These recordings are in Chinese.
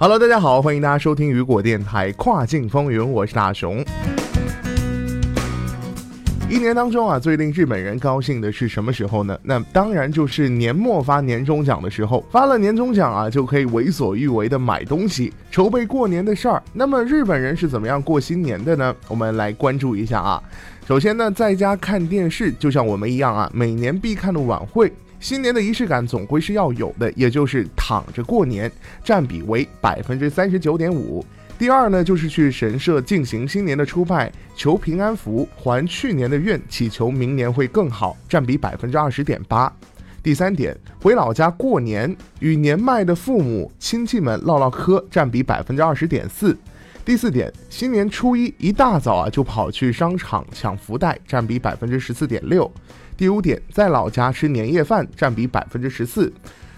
Hello，大家好，欢迎大家收听雨果电台跨境风云，我是大熊。一年当中啊，最令日本人高兴的是什么时候呢？那当然就是年末发年终奖的时候，发了年终奖啊，就可以为所欲为的买东西，筹备过年的事儿。那么日本人是怎么样过新年的呢？我们来关注一下啊。首先呢，在家看电视，就像我们一样啊，每年必看的晚会。新年的仪式感总归是要有的，也就是躺着过年，占比为百分之三十九点五。第二呢，就是去神社进行新年的出拜，求平安符，还去年的愿，祈求明年会更好，占比百分之二十点八。第三点，回老家过年，与年迈的父母亲戚们唠唠嗑，占比百分之二十点四。第四点，新年初一一大早啊就跑去商场抢福袋，占比百分之十四点六。第五点，在老家吃年夜饭，占比百分之十四。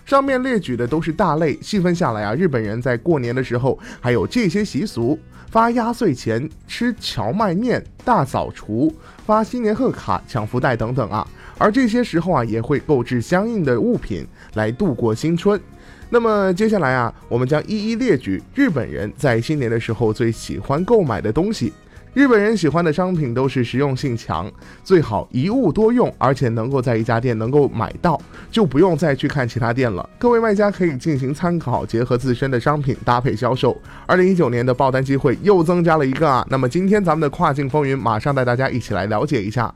上面列举的都是大类，细分下来啊，日本人在过年的时候还有这些习俗：发压岁钱、吃荞麦面、大扫除、发新年贺卡、抢福袋等等啊。而这些时候啊，也会购置相应的物品来度过新春。那么接下来啊，我们将一一列举日本人在新年的时候最喜欢购买的东西。日本人喜欢的商品都是实用性强，最好一物多用，而且能够在一家店能够买到，就不用再去看其他店了。各位卖家可以进行参考，结合自身的商品搭配销售。二零一九年的爆单机会又增加了一个啊！那么今天咱们的跨境风云，马上带大家一起来了解一下。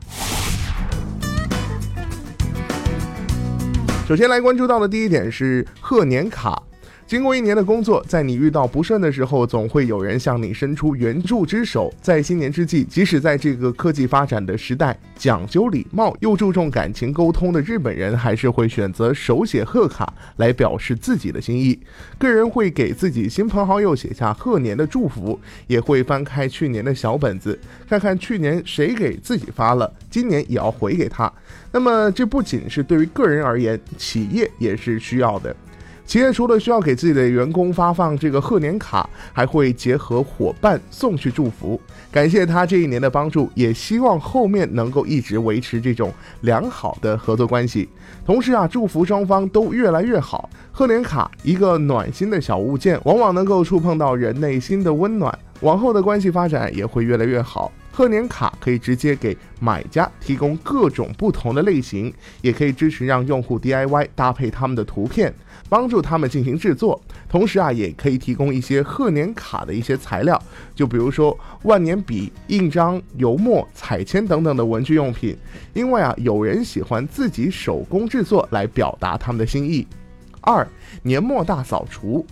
首先来关注到的第一点是贺年卡。经过一年的工作，在你遇到不顺的时候，总会有人向你伸出援助之手。在新年之际，即使在这个科技发展的时代，讲究礼貌又注重感情沟通的日本人，还是会选择手写贺卡来表示自己的心意。个人会给自己亲朋好友写下贺年的祝福，也会翻开去年的小本子，看看去年谁给自己发了，今年也要回给他。那么，这不仅是对于个人而言，企业也是需要的。企业除了需要给自己的员工发放这个贺年卡，还会结合伙伴送去祝福，感谢他这一年的帮助，也希望后面能够一直维持这种良好的合作关系。同时啊，祝福双方都越来越好。贺年卡一个暖心的小物件，往往能够触碰到人内心的温暖，往后的关系发展也会越来越好。贺年卡可以直接给买家提供各种不同的类型，也可以支持让用户 DIY 搭配他们的图片，帮助他们进行制作。同时啊，也可以提供一些贺年卡的一些材料，就比如说万年笔、印章、油墨、彩铅等等的文具用品。因为啊，有人喜欢自己手工制作来表达他们的心意。二年末大扫除。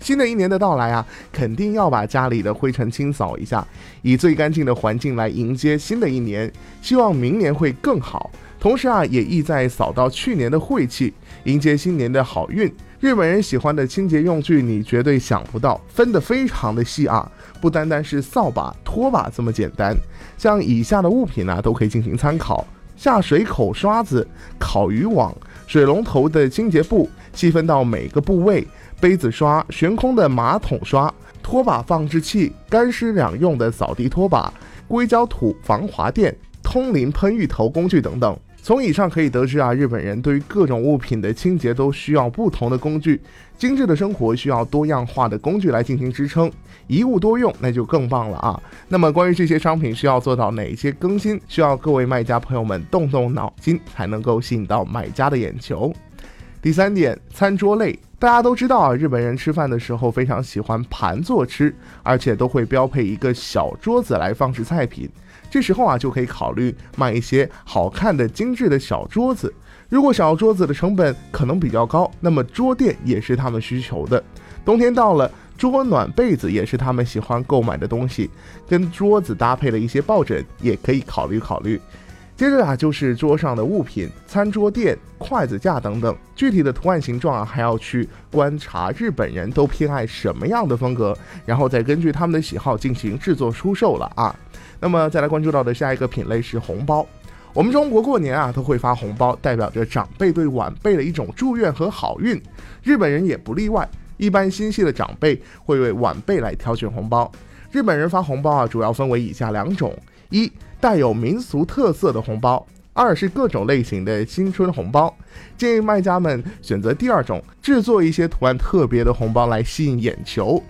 新的一年的到来啊，肯定要把家里的灰尘清扫一下，以最干净的环境来迎接新的一年。希望明年会更好。同时啊，也意在扫到去年的晦气，迎接新年的好运。日本人喜欢的清洁用具，你绝对想不到，分得非常的细啊，不单单是扫把、拖把这么简单。像以下的物品呢，都可以进行参考：下水口刷子、烤鱼网、水龙头的清洁布，细分到每个部位。杯子刷、悬空的马桶刷、拖把放置器、干湿两用的扫地拖把、硅胶土防滑垫、通灵喷浴头工具等等。从以上可以得知啊，日本人对于各种物品的清洁都需要不同的工具。精致的生活需要多样化的工具来进行支撑，一物多用那就更棒了啊。那么关于这些商品需要做到哪些更新，需要各位卖家朋友们动动脑筋才能够吸引到买家的眼球。第三点，餐桌类。大家都知道啊，日本人吃饭的时候非常喜欢盘坐吃，而且都会标配一个小桌子来放置菜品。这时候啊，就可以考虑买一些好看的、精致的小桌子。如果小桌子的成本可能比较高，那么桌垫也是他们需求的。冬天到了，桌暖被子也是他们喜欢购买的东西。跟桌子搭配的一些抱枕也可以考虑考虑。接着啊，就是桌上的物品，餐桌垫、筷子架等等，具体的图案形状啊，还要去观察日本人都偏爱什么样的风格，然后再根据他们的喜好进行制作出售了啊。那么再来关注到的下一个品类是红包。我们中国过年啊都会发红包，代表着长辈对晚辈的一种祝愿和好运。日本人也不例外，一般心细的长辈会为晚辈来挑选红包。日本人发红包啊，主要分为以下两种：一、带有民俗特色的红包；二是各种类型的新春红包。建议卖家们选择第二种，制作一些图案特别的红包来吸引眼球。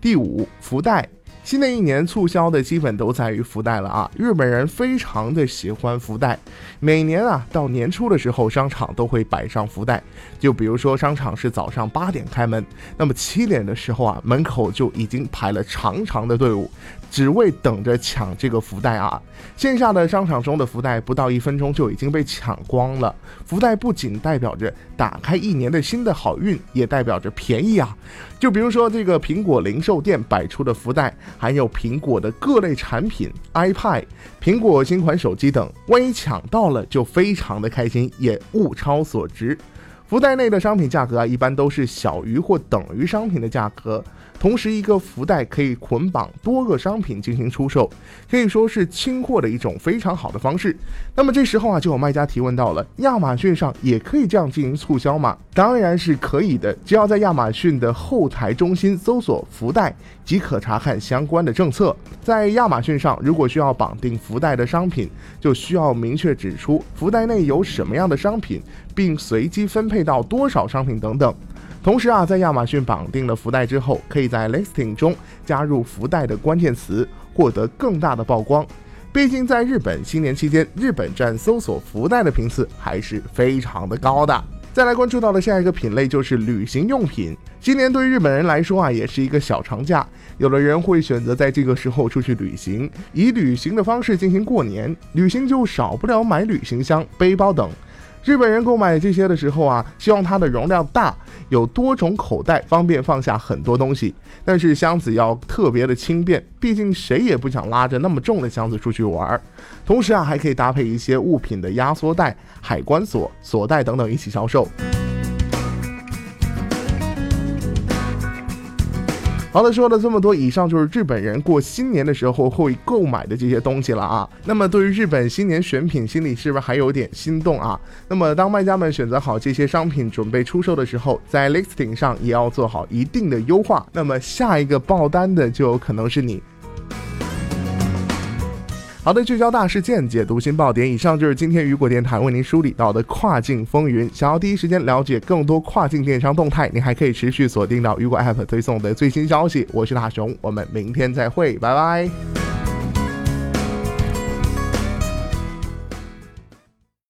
第五，福袋。新的一年促销的基本都在于福袋了啊！日本人非常的喜欢福袋，每年啊到年初的时候，商场都会摆上福袋。就比如说商场是早上八点开门，那么七点的时候啊，门口就已经排了长长的队伍，只为等着抢这个福袋啊！线下的商场中的福袋不到一分钟就已经被抢光了。福袋不仅代表着打开一年的新的好运，也代表着便宜啊！就比如说这个苹果零售店摆出的福袋。还有苹果的各类产品，iPad、苹果新款手机等，万一抢到了就非常的开心，也物超所值。福袋内的商品价格啊，一般都是小于或等于商品的价格。同时，一个福袋可以捆绑多个商品进行出售，可以说是清货的一种非常好的方式。那么这时候啊，就有卖家提问到了：亚马逊上也可以这样进行促销吗？当然是可以的，只要在亚马逊的后台中心搜索“福袋”，即可查看相关的政策。在亚马逊上，如果需要绑定福袋的商品，就需要明确指出福袋内有什么样的商品，并随机分配到多少商品等等。同时啊，在亚马逊绑定了福袋之后，可以在 listing 中加入福袋的关键词，获得更大的曝光。毕竟在日本新年期间，日本站搜索福袋的频次还是非常的高的。再来关注到的下一个品类就是旅行用品。今年对日本人来说啊，也是一个小长假，有的人会选择在这个时候出去旅行，以旅行的方式进行过年。旅行就少不了买旅行箱、背包等。日本人购买这些的时候啊，希望它的容量大，有多种口袋，方便放下很多东西。但是箱子要特别的轻便，毕竟谁也不想拉着那么重的箱子出去玩。同时啊，还可以搭配一些物品的压缩袋、海关锁、锁带等等一起销售。好了，说了这么多，以上就是日本人过新年的时候会购买的这些东西了啊。那么对于日本新年选品，心里是不是还有点心动啊？那么当卖家们选择好这些商品准备出售的时候，在 listing 上也要做好一定的优化。那么下一个爆单的就有可能是你。好的，聚焦大事件，解读新爆点。以上就是今天雨果电台为您梳理到的跨境风云。想要第一时间了解更多跨境电商动态，您还可以持续锁定到雨果 App 推送的最新消息。我是大熊，我们明天再会，拜拜。